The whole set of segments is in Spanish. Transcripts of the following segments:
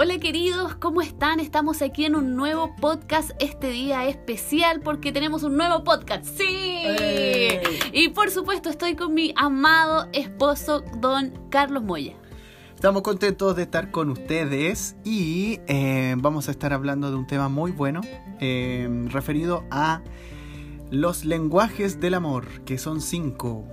Hola queridos, ¿cómo están? Estamos aquí en un nuevo podcast este día especial porque tenemos un nuevo podcast. ¡Sí! Y por supuesto estoy con mi amado esposo, don Carlos Moya. Estamos contentos de estar con ustedes y eh, vamos a estar hablando de un tema muy bueno eh, referido a los lenguajes del amor, que son cinco.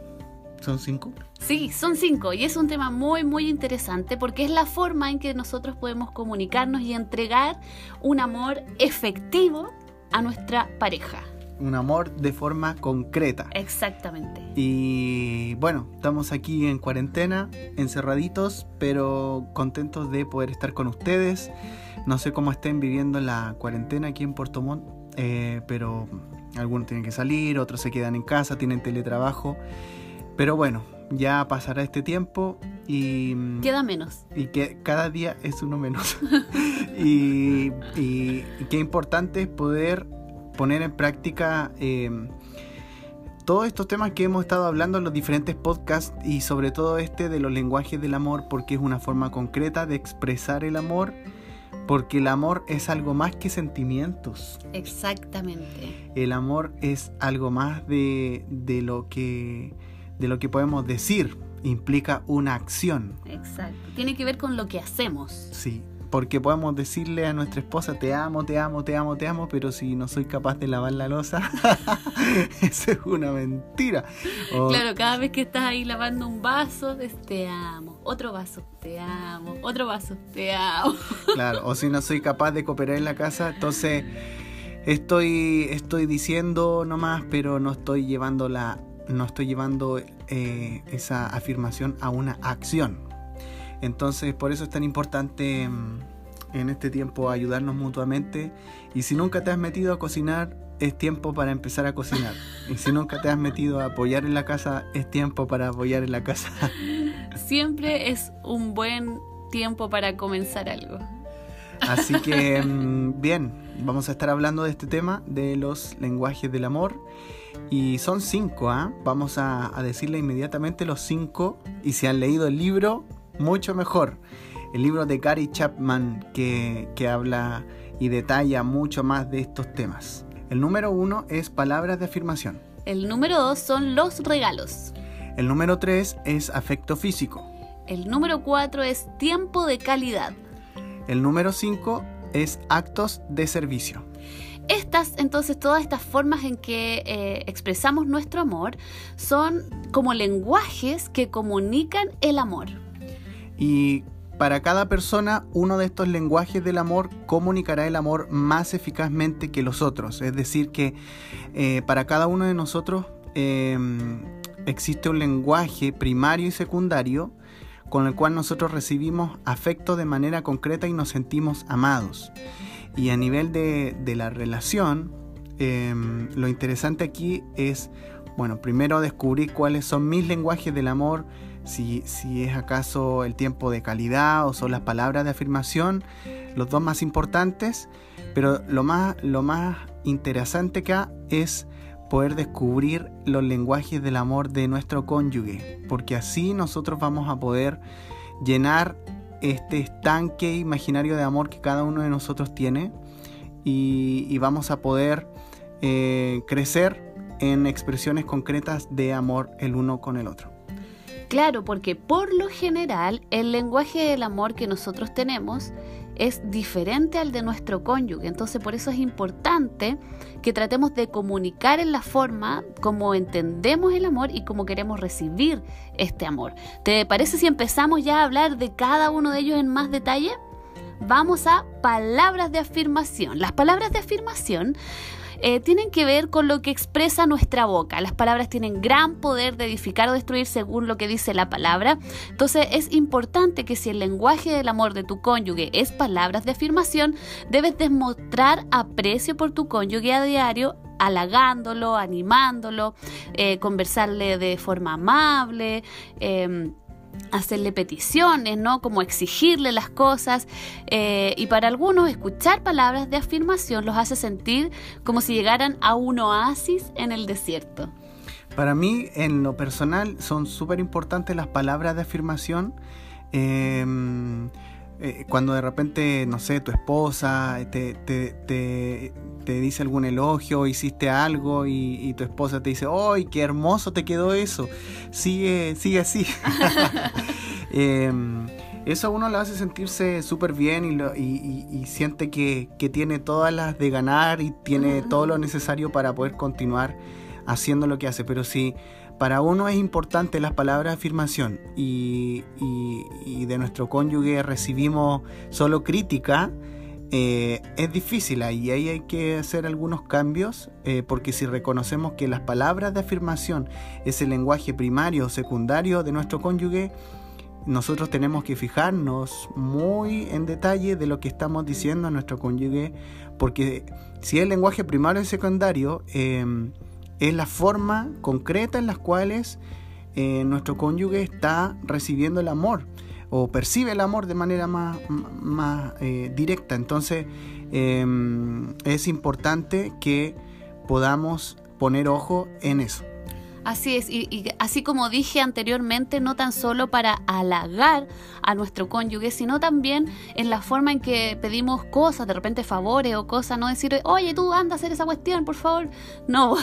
¿Son cinco? Sí, son cinco y es un tema muy muy interesante porque es la forma en que nosotros podemos comunicarnos y entregar un amor efectivo a nuestra pareja. Un amor de forma concreta. Exactamente. Y bueno, estamos aquí en cuarentena, encerraditos, pero contentos de poder estar con ustedes. No sé cómo estén viviendo la cuarentena aquí en Puerto Montt, eh, pero algunos tienen que salir, otros se quedan en casa, tienen teletrabajo. Pero bueno, ya pasará este tiempo y... Queda menos. Y que cada día es uno menos. y, y- y qué importante es poder poner en práctica eh, todos estos temas que hemos estado hablando en los diferentes podcasts y sobre todo este de los lenguajes del amor porque es una forma concreta de expresar el amor porque el amor es algo más que sentimientos. Exactamente. El amor es algo más de, de lo que de lo que podemos decir. Implica una acción. Exacto. Tiene que ver con lo que hacemos. Sí, porque podemos decirle a nuestra esposa te amo, te amo, te amo, te amo, pero si no soy capaz de lavar la losa, eso es una mentira. O- Claro, cada vez que estás ahí lavando un vaso, es te amo. Otro vaso, te amo. Otro vaso, te amo. claro, o si no soy capaz de cooperar en la casa, entonces estoy, estoy diciendo nomás, pero no estoy llevando la, no estoy llevando eh, esa afirmación a una acción. Entonces, por eso es tan importante mm, en este tiempo ayudarnos mutuamente. Y si nunca te has metido a cocinar, es tiempo para empezar a cocinar. Y si nunca te has metido a apoyar en la casa, es tiempo para apoyar en la casa. Siempre es un buen tiempo para comenzar algo. Así que, mm, bien, vamos a estar hablando de este tema, de los lenguajes del amor. Y son cinco, ¿ah? Vamos a, a decirle inmediatamente los cinco. Y si han leído el libro, mucho mejor. El libro de Gary Chapman que, que habla y detalla mucho más de estos temas. El número uno es palabras de afirmación. El número dos son los regalos. El número tres es afecto físico. El número cuatro es tiempo de calidad. El número cinco es actos de servicio. Estas, entonces, todas estas formas en que eh, expresamos nuestro amor son como lenguajes que comunican el amor. Y para cada persona, uno de estos lenguajes del amor comunicará el amor más eficazmente que los otros. Es decir, que eh, para cada uno de nosotros eh, existe un lenguaje primario y secundario con el cual nosotros recibimos afecto de manera concreta y nos sentimos amados. Y a nivel de, de la relación, eh, lo interesante aquí es, bueno, primero descubrir cuáles son mis lenguajes del amor, si, si es acaso el tiempo de calidad o son las palabras de afirmación, los dos más importantes, pero lo más, lo más interesante acá es poder descubrir los lenguajes del amor de nuestro cónyuge, porque así nosotros vamos a poder llenar este estanque imaginario de amor que cada uno de nosotros tiene y, vamos a poder eh, crecer en expresiones concretas de amor el uno con el otro. Claro, porque por lo general el lenguaje del amor que nosotros tenemos es diferente al de nuestro cónyuge. Entonces por eso es importante que tratemos de comunicar en la forma como entendemos el amor y como queremos recibir este amor. ¿Te parece si empezamos ya a hablar de cada uno de ellos en más detalle? Vamos a palabras de afirmación. Las palabras de afirmación eh, tienen que ver con lo que expresa nuestra boca. Las palabras tienen gran poder de edificar o destruir según lo que dice la palabra. Entonces es importante que si el lenguaje del amor de tu cónyuge es palabras de afirmación, debes demostrar aprecio por tu cónyuge a diario halagándolo, animándolo, eh, conversarle de forma amable. eh, hacerle peticiones, ¿no? Como exigirle las cosas. eh, y para algunos, escuchar palabras de afirmación los hace sentir como si llegaran a un oasis en el desierto. Para mí, en lo personal, son súper importantes las palabras de afirmación. Eh, eh, cuando de repente, no sé, tu esposa te, te, dice algún elogio, hiciste algo y, tu esposa te dice, ¡ay, qué hermoso te quedó eso! Sigue, sigue así. Em, eso a uno lo hace sentirse súper bien y, siente que, tiene todas las de ganar y tiene todo lo necesario para poder continuar haciendo lo que hace. Pero si para uno es importante las palabras de afirmación y, de nuestro cónyuge recibimos solo crítica, eh, es difícil. Ahí, ahí hay que hacer algunos cambios eh, porque si reconocemos que las palabras de afirmación es el lenguaje primario o secundario de nuestro cónyuge, nosotros tenemos que fijarnos muy en detalle de lo que estamos diciendo a nuestro cónyuge porque si el lenguaje primario y secundario, eh, es la forma concreta en las cuales eh, nuestro cónyuge está recibiendo el amor o percibe el amor de manera más, más eh, directa. Entonces em, es importante que podamos poner ojo en eso. Así es, y, así como dije anteriormente, no tan solo para halagar a nuestro cónyuge, sino también en la forma en que pedimos cosas, de repente favores o cosas, no decir, oye, tú anda a hacer esa cuestión, por favor. No,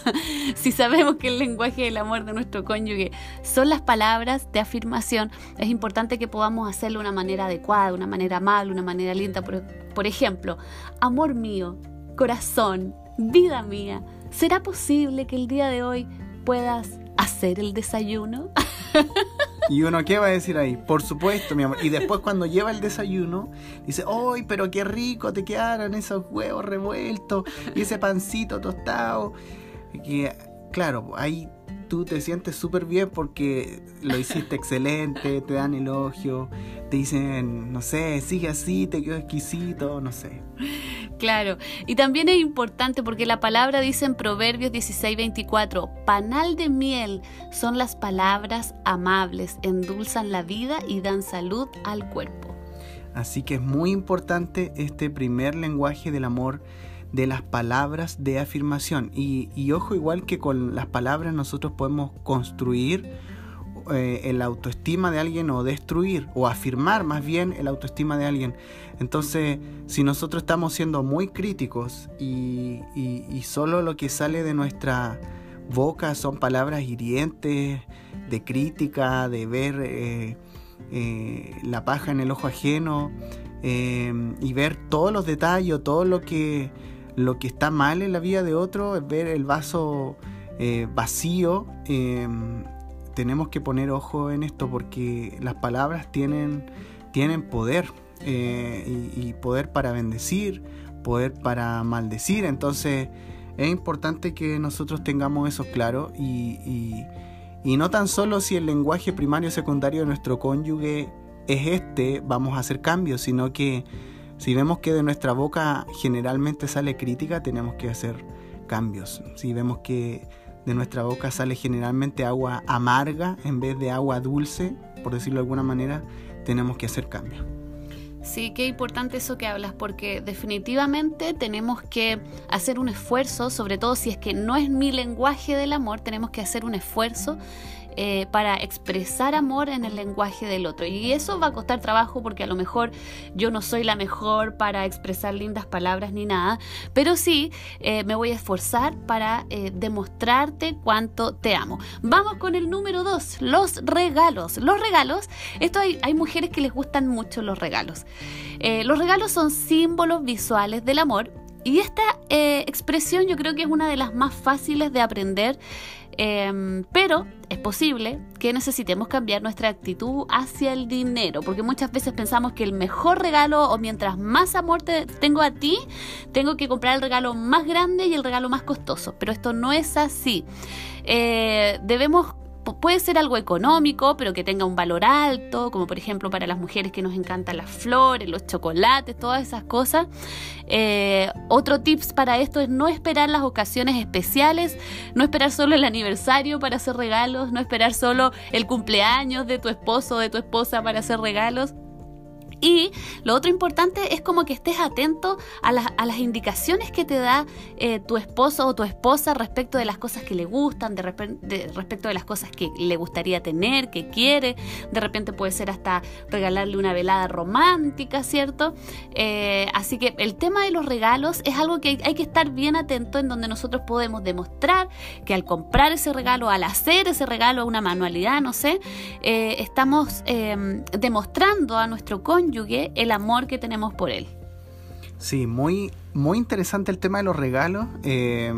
si sabemos que el lenguaje del amor de nuestro cónyuge son las palabras de afirmación, es importante que podamos hacerlo de una manera adecuada, de una manera amable, una manera linda. Por, por ejemplo, amor mío, corazón, vida mía, ¿será posible que el día de hoy puedas hacer el desayuno. Y uno, ¿qué va a decir ahí? Por supuesto, mi amor. Y después cuando lleva el desayuno, dice, ¡ay, pero qué rico te quedaron esos huevos revueltos y ese pancito tostado! Y claro, ahí tú te sientes súper bien porque lo hiciste excelente, te dan elogio, te dicen, no sé, sigue así, te quedó exquisito, no sé. Claro, y también es importante porque la palabra dice en Proverbios 16:24, panal de miel son las palabras amables, endulzan la vida y dan salud al cuerpo. Así que es muy importante este primer lenguaje del amor de las palabras de afirmación. Y, y ojo, igual que con las palabras nosotros podemos construir eh, el autoestima de alguien o destruir o afirmar más bien el autoestima de alguien. Entonces, si nosotros estamos siendo muy críticos y, solo lo que sale de nuestra boca son palabras hirientes, de crítica, de ver eh, eh, la paja en el ojo ajeno y ver todos los detalles, todo lo que, lo que está mal en la vida de otro, ver el vaso vacío tenemos que poner ojo en esto porque las palabras tienen, tienen poder eh, y, poder para bendecir, poder para maldecir. Entonces es importante que nosotros tengamos eso claro y, y no tan solo si el lenguaje primario o secundario de nuestro cónyuge es este, vamos a hacer cambios, sino que si vemos que de nuestra boca generalmente sale crítica, tenemos que hacer cambios. Si vemos que de nuestra boca sale generalmente agua amarga en vez de agua dulce, por decirlo de alguna manera, tenemos que hacer cambio. Sí, qué importante eso que hablas, porque definitivamente tenemos que hacer un esfuerzo, sobre todo si es que no es mi lenguaje del amor, tenemos que hacer un esfuerzo eh, para expresar amor en el lenguaje del otro. Y eso va a costar trabajo porque a lo mejor yo no soy la mejor para expresar lindas palabras ni nada, pero sí eh, me voy a esforzar para eh, demostrarte cuánto te amo. Vamos con el número dos, los regalos. Los regalos, esto hay, hay mujeres que les gustan mucho los regalos. los regalos son símbolos visuales del amor y esta expresión yo creo que es una de las más fáciles de aprender Em, pero es posible que necesitemos cambiar nuestra actitud hacia el dinero, porque muchas veces pensamos que el mejor regalo o mientras más amor te tengo a ti, tengo que comprar el regalo más grande y el regalo más costoso, pero esto no es así. Eh, debemos puede ser algo económico, pero que tenga un valor alto, como por ejemplo para las mujeres que nos encantan las flores, los chocolates, todas esas cosas. Eh, otro tips para esto es no esperar las ocasiones especiales, no esperar solo el aniversario para hacer regalos, no esperar solo el cumpleaños de tu esposo o de tu esposa para hacer regalos Y lo otro importante es como que estés atento a, a las indicaciones que te da eh, tu esposo o tu esposa respecto de las cosas que le gustan, de, respecto de las cosas que le gustaría tener, que quiere. De repente puede ser hasta regalarle una velada romántica, ¿cierto? Eh, así que el tema de los regalos es algo que hay, que estar bien atento en donde nosotros podemos demostrar que al comprar ese regalo, al hacer ese regalo, una manualidad, no sé, eh, estamos demostrando a nuestro cónyuge el amor que tenemos por él. Sí, muy, muy interesante el tema de los regalos. Eh,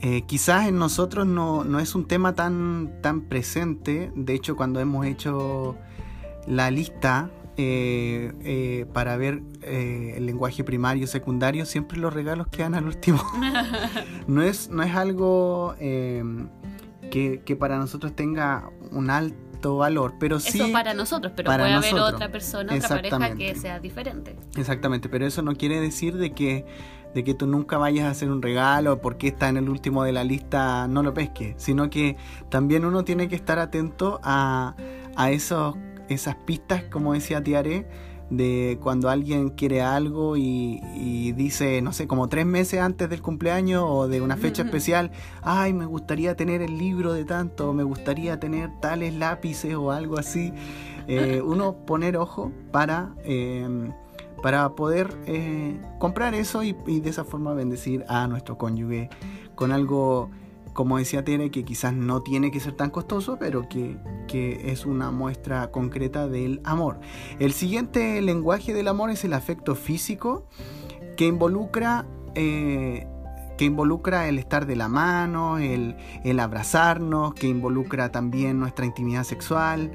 eh, quizás en nosotros no, es un tema tan, tan presente. De hecho, cuando hemos hecho la lista eh, para ver el lenguaje primario y secundario, siempre los regalos quedan al último. no, es, no es algo que, que, para nosotros tenga un valor, pero sí... Eso para nosotros, pero puede haber otra persona, otra pareja que sea diferente. Exactamente, pero eso no quiere decir de que, de que tú nunca vayas a hacer un regalo porque está en el último de la lista, no lo pesque, sino que también uno tiene que estar atento a, a esos, esas pistas, como decía Tiare, de cuando alguien quiere algo y, dice, no sé, como tres meses antes del cumpleaños o de una fecha especial, ay, me gustaría tener el libro de tanto, me gustaría tener tales lápices o algo así. Eh, uno poner ojo para, em, para poder eh, comprar eso y, y de esa forma bendecir a nuestro cónyuge con algo como decía Tere, que quizás no tiene que ser tan costoso, pero que, es una muestra concreta del amor. El siguiente lenguaje del amor es el afecto físico, que involucra, eh, que involucra el estar de la mano, el, el abrazarnos, que involucra también nuestra intimidad sexual.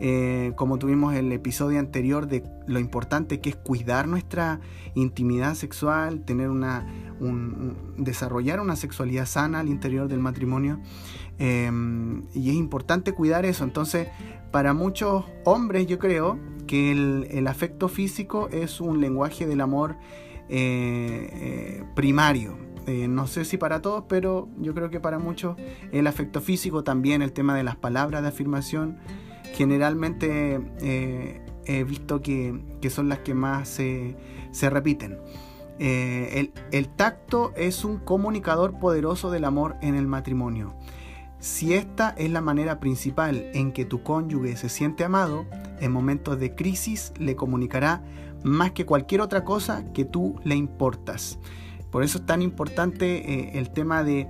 Eh, como tuvimos el episodio anterior de lo importante que es cuidar nuestra intimidad sexual, tener una, desarrollar una sexualidad sana al interior del matrimonio. Em, y es importante cuidar eso. Entonces, para muchos hombres yo creo que el, afecto físico es un lenguaje del amor eh, eh, primario. no sé si para todos, pero yo creo que para muchos el afecto físico, también el tema de las palabras de afirmación, generalmente eh, he visto que, son las que más se, repiten. Eh, el, tacto es un comunicador poderoso del amor en el matrimonio. Si esta es la manera principal en que tu cónyuge se siente amado, en momentos de crisis le comunicará más que cualquier otra cosa que tú le importas. Por eso es tan importante eh, el tema de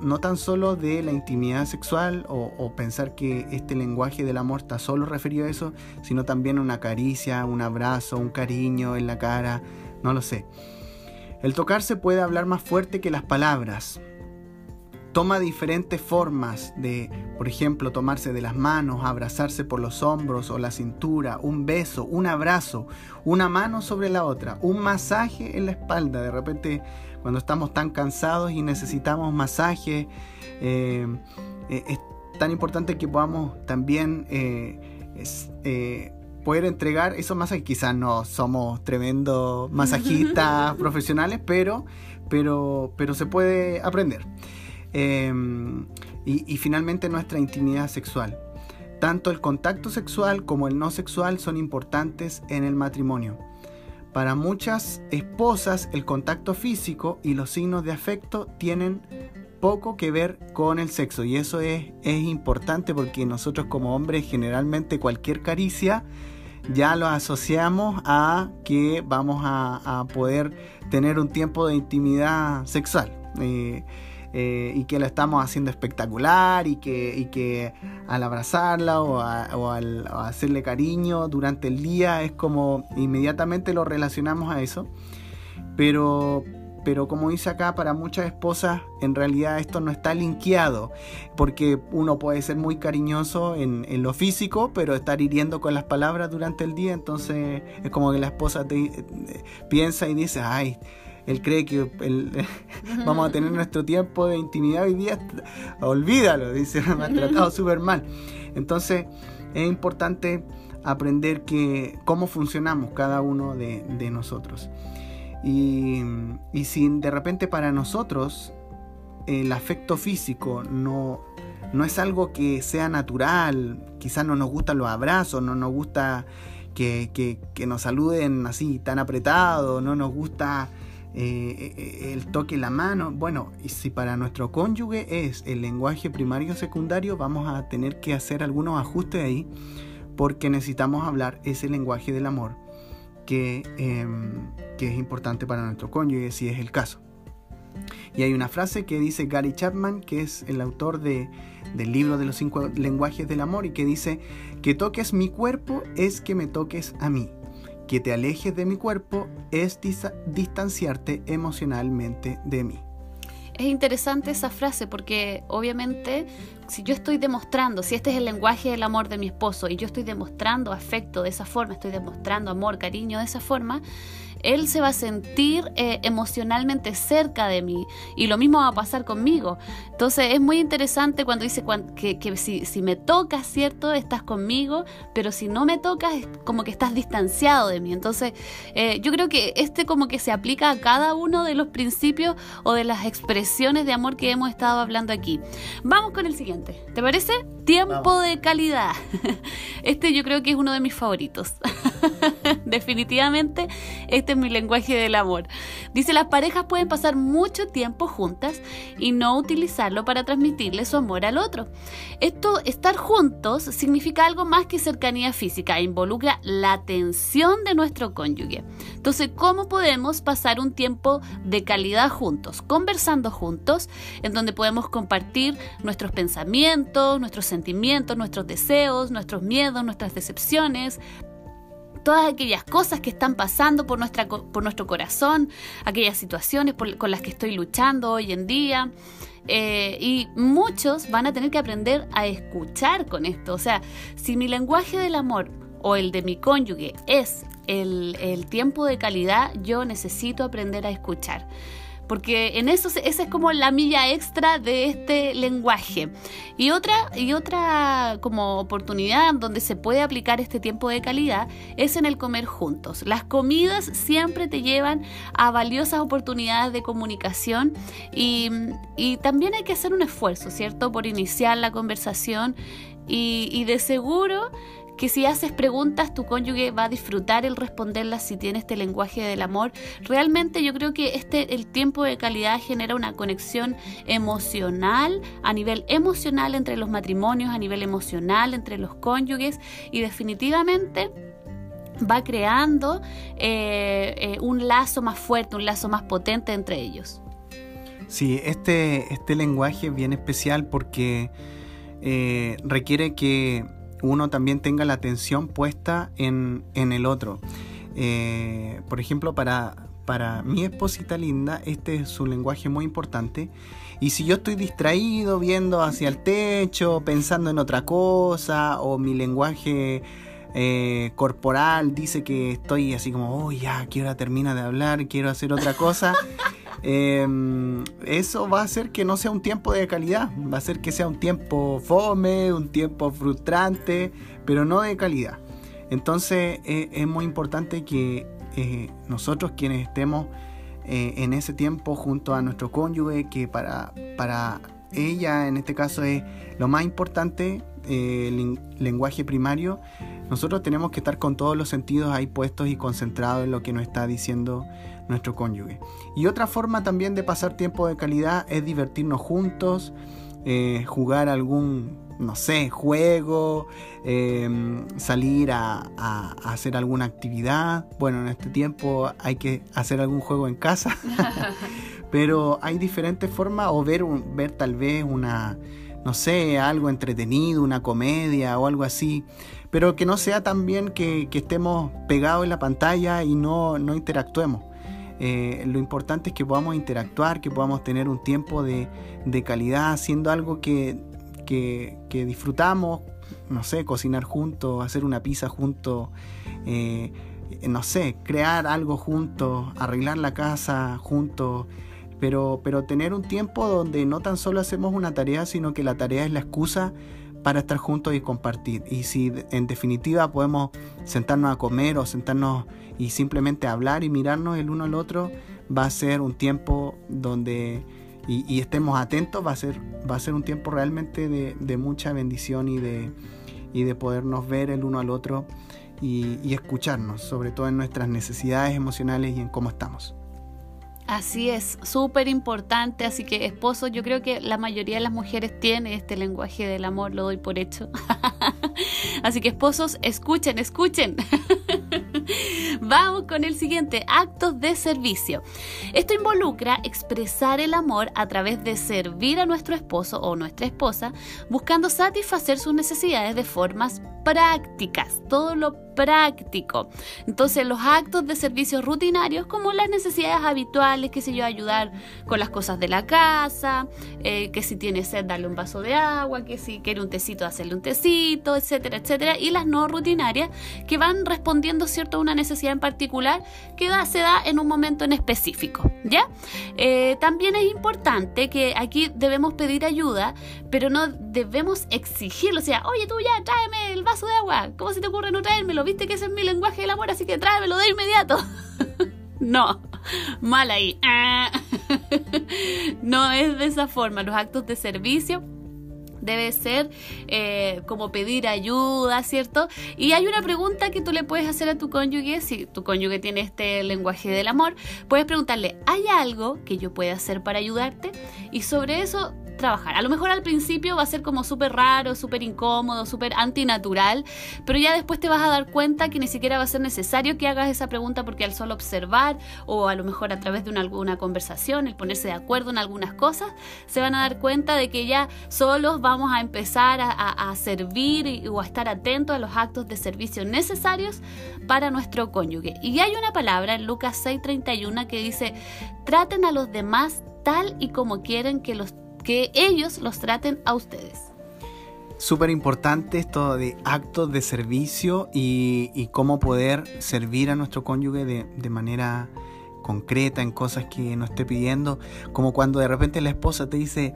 no tan solo de la intimidad sexual o, pensar que este lenguaje del amor está solo referido a eso, sino también una caricia, un abrazo, un cariño en la cara, no lo sé. El tocarse puede hablar más fuerte que las palabras. Toma diferentes formas de, por ejemplo, tomarse de las manos, abrazarse por los hombros o la cintura, un beso, un abrazo, una mano sobre la otra, un masaje en la espalda. De repente cuando estamos tan cansados y necesitamos masaje. Eh, eh, es tan importante que podamos también eh, poder entregar esos masajes. Quizás no somos tremendos masajistas profesionales, pero, pero, pero se puede aprender. y finalmente nuestra intimidad sexual. Tanto el contacto sexual como el no sexual son importantes en el matrimonio. Para muchas esposas el contacto físico y los signos de afecto tienen poco que ver con el sexo y eso es, es importante porque nosotros como hombres generalmente cualquier caricia ya lo asociamos a que vamos a, poder tener un tiempo de intimidad sexual. Eh, eh, y que la estamos haciendo espectacular y que, que al abrazarla o, al hacerle cariño durante el día es como inmediatamente lo relacionamos a eso. Pero, pero como dice acá, para muchas esposas en realidad esto no está linkeado, porque uno puede ser muy cariñoso en, lo físico, pero estar hiriendo con las palabras durante el día, entonces es como que la esposa te, eh, piensa y dice, ay, él cree que vamos a tener nuestro tiempo de intimidad hoy día, olvídalo, dice, me ha tratado súper mal. Entonces es importante aprender que cómo funcionamos cada uno de, nosotros. Y, y, si de repente para nosotros el afecto físico no, no es algo que sea natural, quizás no nos gustan los abrazos, no nos gusta que, nos saluden así tan apretado, no nos gusta eh, el toque la mano. Bueno, y si para nuestro cónyuge es el lenguaje primario o secundario, vamos a tener que hacer algunos ajustes ahí porque necesitamos hablar ese lenguaje del amor que, em, que es importante para nuestro cónyuge, si es el caso. Y hay una frase que dice Gary Chapman, que es el autor de, del libro de los cinco lenguajes del amor, y que dice, que toques mi cuerpo es que me toques a mí. Que te alejes de mi cuerpo es distanciarte emocionalmente de mí. Es interesante esa frase porque obviamente si yo estoy demostrando, si este es el lenguaje del amor de mi esposo y yo estoy demostrando afecto de esa forma, estoy demostrando amor, cariño de esa forma, él se va a sentir eh, emocionalmente cerca de mí y lo mismo va a pasar conmigo. Entonces es muy interesante cuando dice que, si, me tocas, ¿cierto? Estás conmigo, pero si no me tocas es como que estás distanciado de mí. Entonces eh, yo creo que este como que se aplica a cada uno de los principios o de las expresiones de amor que hemos estado hablando aquí. Vamos con el siguiente. ¿Te parece? Tiempo de calidad. Este yo creo que es uno de mis favoritos. Definitivamente este mi lenguaje del amor. Dice, las parejas pueden pasar mucho tiempo juntas y no utilizarlo para transmitirle su amor al otro. Esto, estar juntos, significa algo más que cercanía física, involucra la atención de nuestro cónyuge. Entonces, ¿cómo podemos pasar un tiempo de calidad juntos? Conversando juntos, en donde podemos compartir nuestros pensamientos, nuestros sentimientos, nuestros deseos, nuestros miedos, nuestras decepciones, todas aquellas cosas que están pasando por, nuestra, por nuestro corazón, aquellas situaciones con las que estoy luchando hoy en día. Eh, y muchos van a tener que aprender a escuchar con esto. O sea, si mi lenguaje del amor o el de mi cónyuge es el, el tiempo de calidad, yo necesito aprender a escuchar porque en eso esa es como la milla extra de este lenguaje. Y otra, y otra como oportunidad donde se puede aplicar este tiempo de calidad es en el comer juntos. Las comidas siempre te llevan a valiosas oportunidades de comunicación y, y también hay que hacer un esfuerzo, ¿cierto? Por iniciar la conversación y, y de seguro que si haces preguntas tu cónyuge va a disfrutar el responderlas si tiene este lenguaje del amor. Realmente yo creo que este el tiempo de calidad genera una conexión emocional a nivel emocional entre los matrimonios, a nivel emocional entre los cónyuges y definitivamente va creando eh, eh, un lazo más fuerte, un lazo más potente entre ellos. Sí, este, este lenguaje es bien especial porque eh, requiere que uno también tenga la atención puesta en, el otro. Eh, por ejemplo, para, para mi esposita linda, este es su lenguaje muy importante. Y si yo estoy distraído, viendo hacia el techo, pensando en otra cosa, o mi lenguaje eh, corporal dice que estoy así como, oh ya, quiero hora termina de hablar, quiero hacer otra cosa. Em, eso va a hacer que no sea un tiempo de calidad, va a hacer que sea un tiempo fome, un tiempo frustrante, pero no de calidad. Entonces eh, es muy importante que eh, nosotros quienes estemos eh, en ese tiempo junto a nuestro cónyuge, que para, para ella en este caso es lo más importante, el lenguaje primario, nosotros tenemos que estar con todos los sentidos ahí puestos y concentrados en lo que nos está diciendo nuestro cónyuge. Y otra forma también de pasar tiempo de calidad es divertirnos juntos, eh, jugar algún, no sé, juego, em, salir a, hacer alguna actividad. Bueno, en este tiempo hay que hacer algún juego en casa, pero hay diferentes formas o ver, ver tal vez una, no sé, algo entretenido, una comedia o algo así pero que no sea también que, que estemos pegados en la pantalla y no, no interactuemos. Eh, lo importante es que podamos interactuar, que podamos tener un tiempo de, calidad haciendo algo que, disfrutamos, no sé, cocinar juntos, hacer una pizza juntos, eh, no sé, crear algo juntos, arreglar la casa juntos, pero, pero tener un tiempo donde no tan solo hacemos una tarea, sino que la tarea es la excusa para estar juntos y compartir. Y si en definitiva podemos sentarnos a comer o sentarnos y simplemente hablar y mirarnos el uno al otro, va a ser un tiempo donde y, estemos atentos, va a ser, va a ser un tiempo realmente de, mucha bendición y de, y de podernos ver el uno al otro y, escucharnos, sobre todo en nuestras necesidades emocionales y en cómo estamos. Así es, súper importante. Así que esposos, yo creo que la mayoría de las mujeres tiene este lenguaje del amor, lo doy por hecho. Así que esposos, escuchen, escuchen. Vamos con el siguiente, actos de servicio. Esto involucra expresar el amor a través de servir a nuestro esposo o nuestra esposa, buscando satisfacer sus necesidades de formas prácticas, todo lo práctico. Entonces los actos de servicio rutinarios como las necesidades habituales, que sé yo, ayudar con las cosas de la casa, eh, que si tiene sed darle un vaso de agua, que si quiere un tecito hacerle un tecito, etcétera, etcétera. Y las no rutinarias que van respondiendo cierto a una necesidad en particular que se da en un momento en específico. ¿Ya? Eh, también es importante que aquí debemos pedir ayuda, pero no debemos exigirlo. O sea, oye tú ya, tráeme el vaso de agua. ¿Cómo se te ocurre no traérmelo? viste que ese es mi lenguaje del amor, así que tráemelo de inmediato. no, mal ahí. no es de esa forma. Los actos de servicio debe ser eh, como pedir ayuda, ¿cierto? Y hay una pregunta que tú le puedes hacer a tu cónyuge, si tu cónyuge tiene este lenguaje del amor, puedes preguntarle, ¿hay algo que yo pueda hacer para ayudarte? Y sobre eso trabajar. A lo mejor al principio va a ser como súper raro, súper incómodo, súper antinatural, pero ya después te vas a dar cuenta que ni siquiera va a ser necesario que hagas esa pregunta porque al solo observar o a lo mejor a través de una, alguna conversación, el ponerse de acuerdo en algunas cosas, se van a dar cuenta de que ya solos vamos a empezar a, servir o a estar atentos a los actos de servicio necesarios para nuestro cónyuge. Y hay una palabra en Lucas 6:31 que dice, traten a los demás tal y como quieren que los que ellos los traten a ustedes. Súper importante esto de actos de servicio y, cómo poder servir a nuestro cónyuge de, manera concreta en cosas que nos esté pidiendo, como cuando de repente la esposa te dice,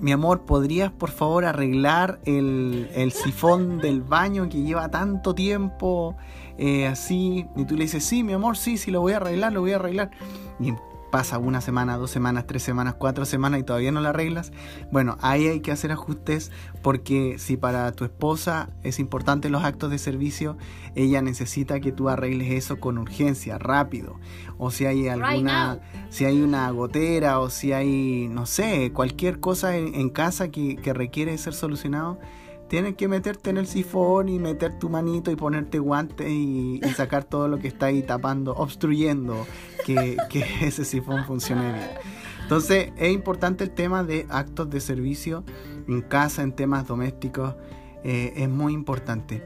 mi amor, ¿podrías por favor arreglar el, sifón del baño que lleva tanto tiempo eh, así? Y tú le dices, sí, mi amor, sí, sí, lo voy a arreglar, lo voy a arreglar. Y pasa una semana, dos semanas, tres semanas, cuatro semanas y todavía no la arreglas, bueno, ahí hay que hacer ajustes porque si para tu esposa es importante los actos de servicio, ella necesita que tú arregles eso con urgencia, rápido. O si hay alguna, si hay una gotera o si hay, no sé, cualquier cosa en, casa que, que requiere ser solucionado, tienes que meterte en el sifón y meter tu manito y ponerte guantes y, sacar todo lo que está ahí tapando, obstruyendo que, ese sifón funcione bien. Entonces es importante el tema de actos de servicio en casa, en temas domésticos, eh, es muy importante.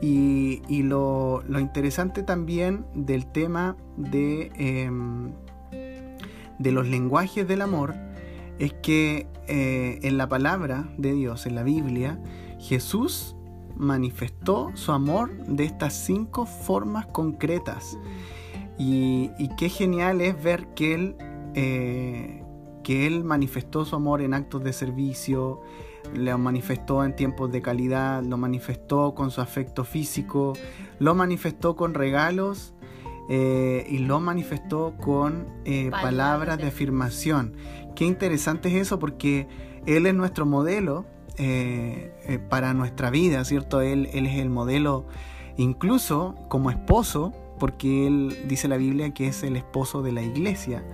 Y, lo, interesante también del tema de, em, de los lenguajes del amor es que eh, en la palabra de Dios, en la Biblia, Jesús manifestó su amor de estas cinco formas concretas. Y, qué genial es ver que él, eh, que él manifestó su amor en actos de servicio, lo manifestó en tiempos de calidad, lo manifestó con su afecto físico, lo manifestó con regalos eh, y lo manifestó con eh, palabras de afirmación. Qué interesante es eso porque Él es nuestro modelo eh, eh, para nuestra vida, ¿cierto? Él, él es el modelo, incluso como esposo, porque él dice la Biblia que es el esposo de la iglesia,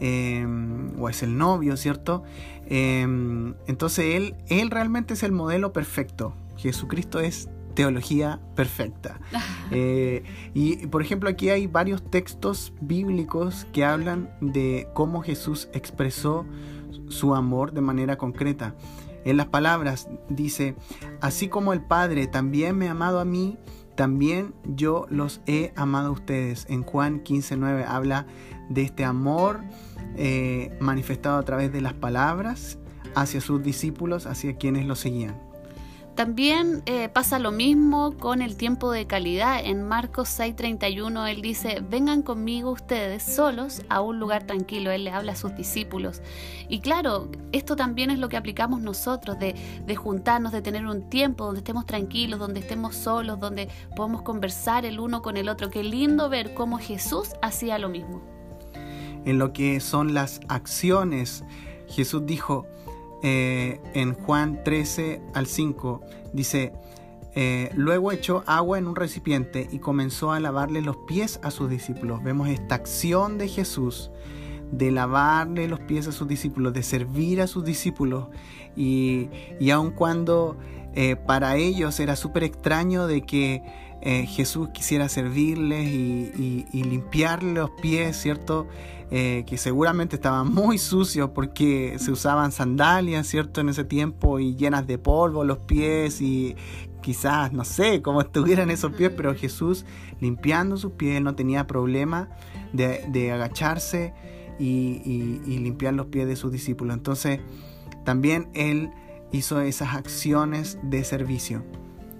em, o es el novio, ¿cierto? Em, entonces él, él realmente es el modelo perfecto. Jesucristo es teología perfecta. Eh, y por ejemplo aquí hay varios textos bíblicos que hablan de cómo Jesús expresó su amor de manera concreta. En las palabras dice, así como el Padre también me ha amado a mí, también yo los he amado a ustedes. En Juan 15.9 habla de este amor eh, manifestado a través de las palabras hacia sus discípulos, hacia quienes lo seguían. También eh, pasa lo mismo con el tiempo de calidad. En Marcos 6:31 él dice, vengan conmigo ustedes solos a un lugar tranquilo. Él le habla a sus discípulos. Y claro, esto también es lo que aplicamos nosotros, de, de juntarnos, de tener un tiempo donde estemos tranquilos, donde estemos solos, donde podamos conversar el uno con el otro. Qué lindo ver cómo Jesús hacía lo mismo. En lo que son las acciones, Jesús dijo, eh, en Juan 13 al 5, dice, Eh, luego echó agua en un recipiente y comenzó a lavarle los pies a sus discípulos. Vemos esta acción de Jesús de lavarle los pies a sus discípulos, de servir a sus discípulos. Y, y aun cuando eh, para ellos era súper extraño de que eh, Jesús quisiera servirles y, y, limpiarle los pies, ¿cierto? que seguramente estaban muy sucios porque se usaban sandalias, ¿cierto? En ese tiempo y llenas de polvo los pies y quizás, no sé cómo estuvieran esos pies, pero Jesús limpiando sus pies no tenía problema de, agacharse y, y, limpiar los pies de sus discípulos. Entonces, también Él hizo esas acciones de servicio.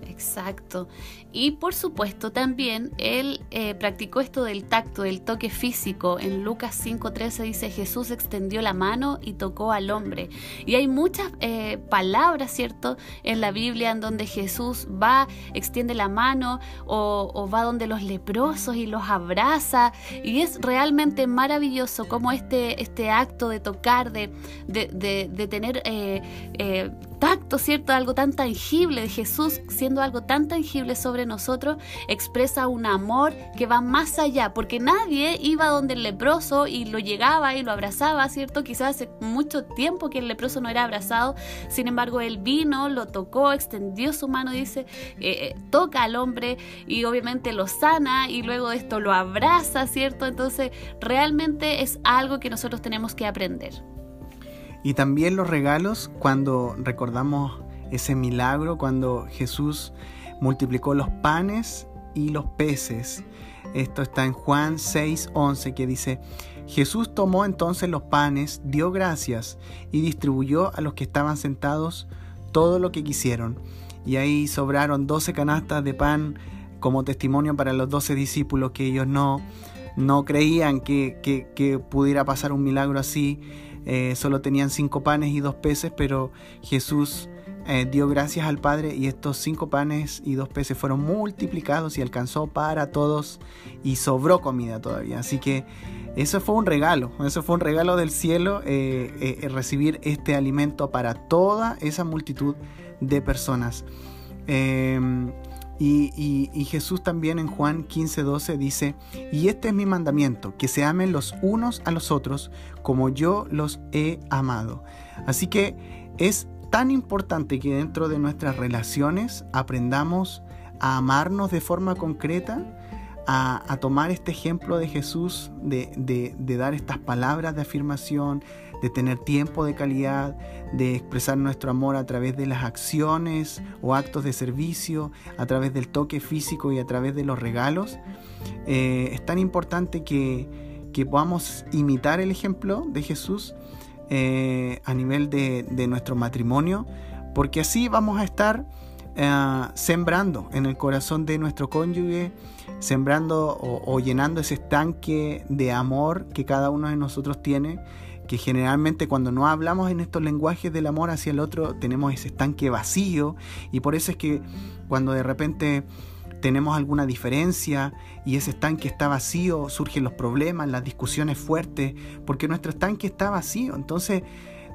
Exacto. Y por supuesto también él eh, practicó esto del tacto, del toque físico. En Lucas 5.13 dice Jesús extendió la mano y tocó al hombre. Y hay muchas eh, palabras, ¿cierto? En la Biblia en donde Jesús va, extiende la mano o, va donde los leprosos y los abraza. Y es realmente maravilloso como este, este acto de tocar, de, de, tener eh, tacto, ¿cierto? Algo tan tangible de Jesús siendo algo tan tangible sobre nosotros expresa un amor que va más allá, porque nadie iba donde el leproso y lo llegaba y lo abrazaba, ¿cierto? Quizás hace mucho tiempo que el leproso no era abrazado, sin embargo él vino, lo tocó, extendió su mano, dice, eh, eh, toca al hombre y obviamente lo sana y luego de esto lo abraza, ¿cierto? Entonces realmente es algo que nosotros tenemos que aprender. Y también los regalos, cuando recordamos ese milagro, cuando Jesús multiplicó los panes y los peces. Esto está en Juan 6:11 que dice, Jesús tomó entonces los panes, dio gracias y distribuyó a los que estaban sentados todo lo que quisieron. Y ahí sobraron 12 canastas de pan como testimonio para los 12 discípulos que ellos no, no creían que, que, pudiera pasar un milagro así. Eh, solo tenían cinco panes y dos peces, pero Jesús eh, dio gracias al Padre y estos cinco panes y dos peces fueron multiplicados y alcanzó para todos y sobró comida todavía. Así que eso fue un regalo, eso fue un regalo del cielo, eh, recibir este alimento para toda esa multitud de personas. Y, y, Jesús también en Juan 15, 12 dice, y este es mi mandamiento, que se amen los unos a los otros como yo los he amado. Así que es tan importante que dentro de nuestras relaciones aprendamos a amarnos de forma concreta, a, tomar este ejemplo de Jesús, de, dar estas palabras de afirmación, de tener tiempo de calidad, de expresar nuestro amor a través de las acciones o actos de servicio, a través del toque físico y a través de los regalos. Eh, es tan importante que, que podamos imitar el ejemplo de Jesús eh, a nivel de, nuestro matrimonio, porque así vamos a estar eh, sembrando en el corazón de nuestro cónyuge, sembrando o, llenando ese estanque de amor que cada uno de nosotros tiene, que generalmente cuando no hablamos en estos lenguajes del amor hacia el otro tenemos ese estanque vacío y por eso es que cuando de repente tenemos alguna diferencia y ese estanque está vacío, surgen los problemas, las discusiones fuertes, porque nuestro estanque está vacío. Entonces,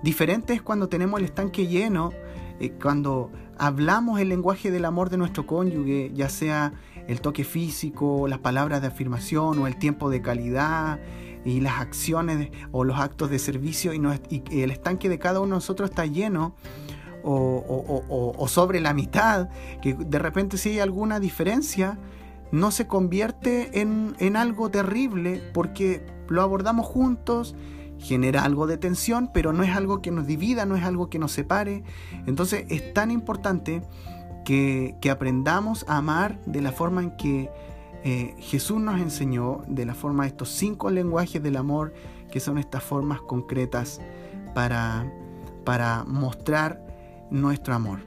diferente es cuando tenemos el estanque lleno, eh, cuando hablamos el lenguaje del amor de nuestro cónyuge, ya sea el toque físico, las palabras de afirmación o el tiempo de calidad y las acciones o los actos de servicio y, y el estanque de cada uno de nosotros está lleno o, sobre la mitad, que de repente si hay alguna diferencia, no se convierte en, en algo terrible porque lo abordamos juntos, genera algo de tensión, pero no es algo que nos divida, no es algo que nos separe. Entonces es tan importante que, que aprendamos a amar de la forma en que eh, Jesús nos enseñó, de la forma de estos cinco lenguajes del amor, que son estas formas concretas para, para mostrar nuestro amor.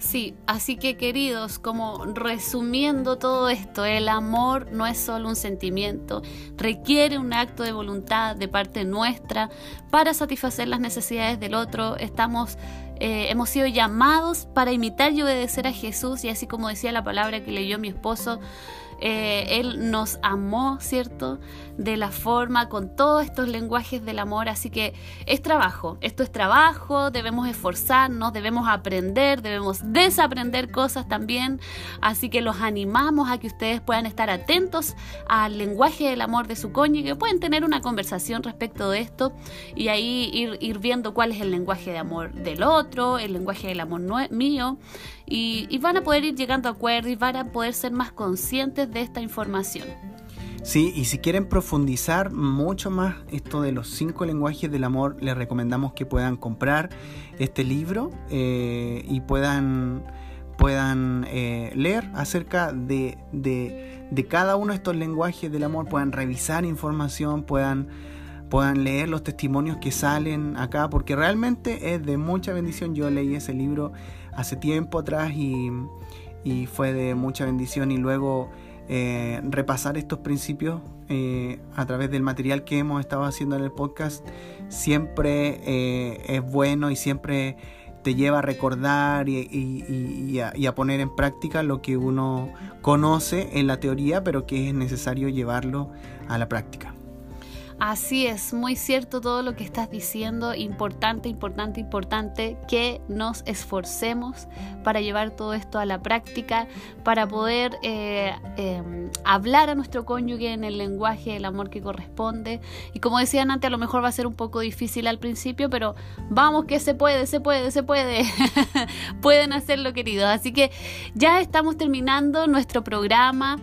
Sí, así que queridos, como resumiendo todo esto, el amor no es solo un sentimiento, requiere un acto de voluntad de parte nuestra para satisfacer las necesidades del otro. Estamos, eh, hemos sido llamados para imitar y obedecer a Jesús y así como decía la palabra que leyó mi esposo, eh, Él nos amó, ¿cierto? De la forma, con todos estos lenguajes del amor. Así que es trabajo, esto es trabajo, debemos esforzarnos, debemos aprender, debemos desaprender cosas también. Así que los animamos a que ustedes puedan estar atentos al lenguaje del amor de su cónyuge, pueden tener una conversación respecto de esto y ahí ir, viendo cuál es el lenguaje de amor del otro, el lenguaje del amor mío y, van a poder ir llegando a acuerdos y van a poder ser más conscientes de esta información. Sí, y si quieren profundizar mucho más esto de los cinco lenguajes del amor, les recomendamos que puedan comprar este libro eh, y puedan, puedan eh, leer acerca de, de, cada uno de estos lenguajes del amor, puedan revisar información, puedan, puedan leer los testimonios que salen acá, porque realmente es de mucha bendición. Yo leí ese libro hace tiempo atrás y, fue de mucha bendición y luego eh, repasar estos principios eh, a través del material que hemos estado haciendo en el podcast siempre eh, es bueno y siempre te lleva a recordar y, a, poner en práctica lo que uno conoce en la teoría, pero que es necesario llevarlo a la práctica. Así es, muy cierto todo lo que estás diciendo, importante, importante, importante que nos esforcemos para llevar todo esto a la práctica, para poder eh, em, hablar a nuestro cónyuge en el lenguaje del amor que corresponde. Y como decían antes, a lo mejor va a ser un poco difícil al principio, pero vamos que se puede, se puede, se puede. Pueden hacerlo, queridos. Así que ya estamos terminando nuestro programa.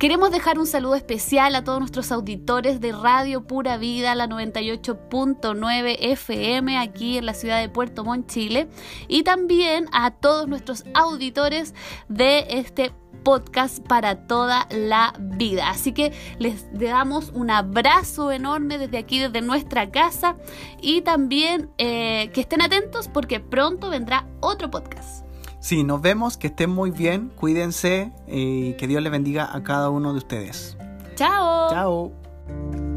Queremos dejar un saludo especial a todos nuestros auditores de Radio Pura Vida, la 98.9 FM aquí en la ciudad de Puerto Montt, Chile, y también a todos nuestros auditores de este podcast para toda la vida. Así que les damos un abrazo enorme desde aquí, desde nuestra casa, y también eh, que estén atentos porque pronto vendrá otro podcast. Sí, nos vemos, que estén muy bien, cuídense y que Dios les bendiga a cada uno de ustedes. Chao. Chao.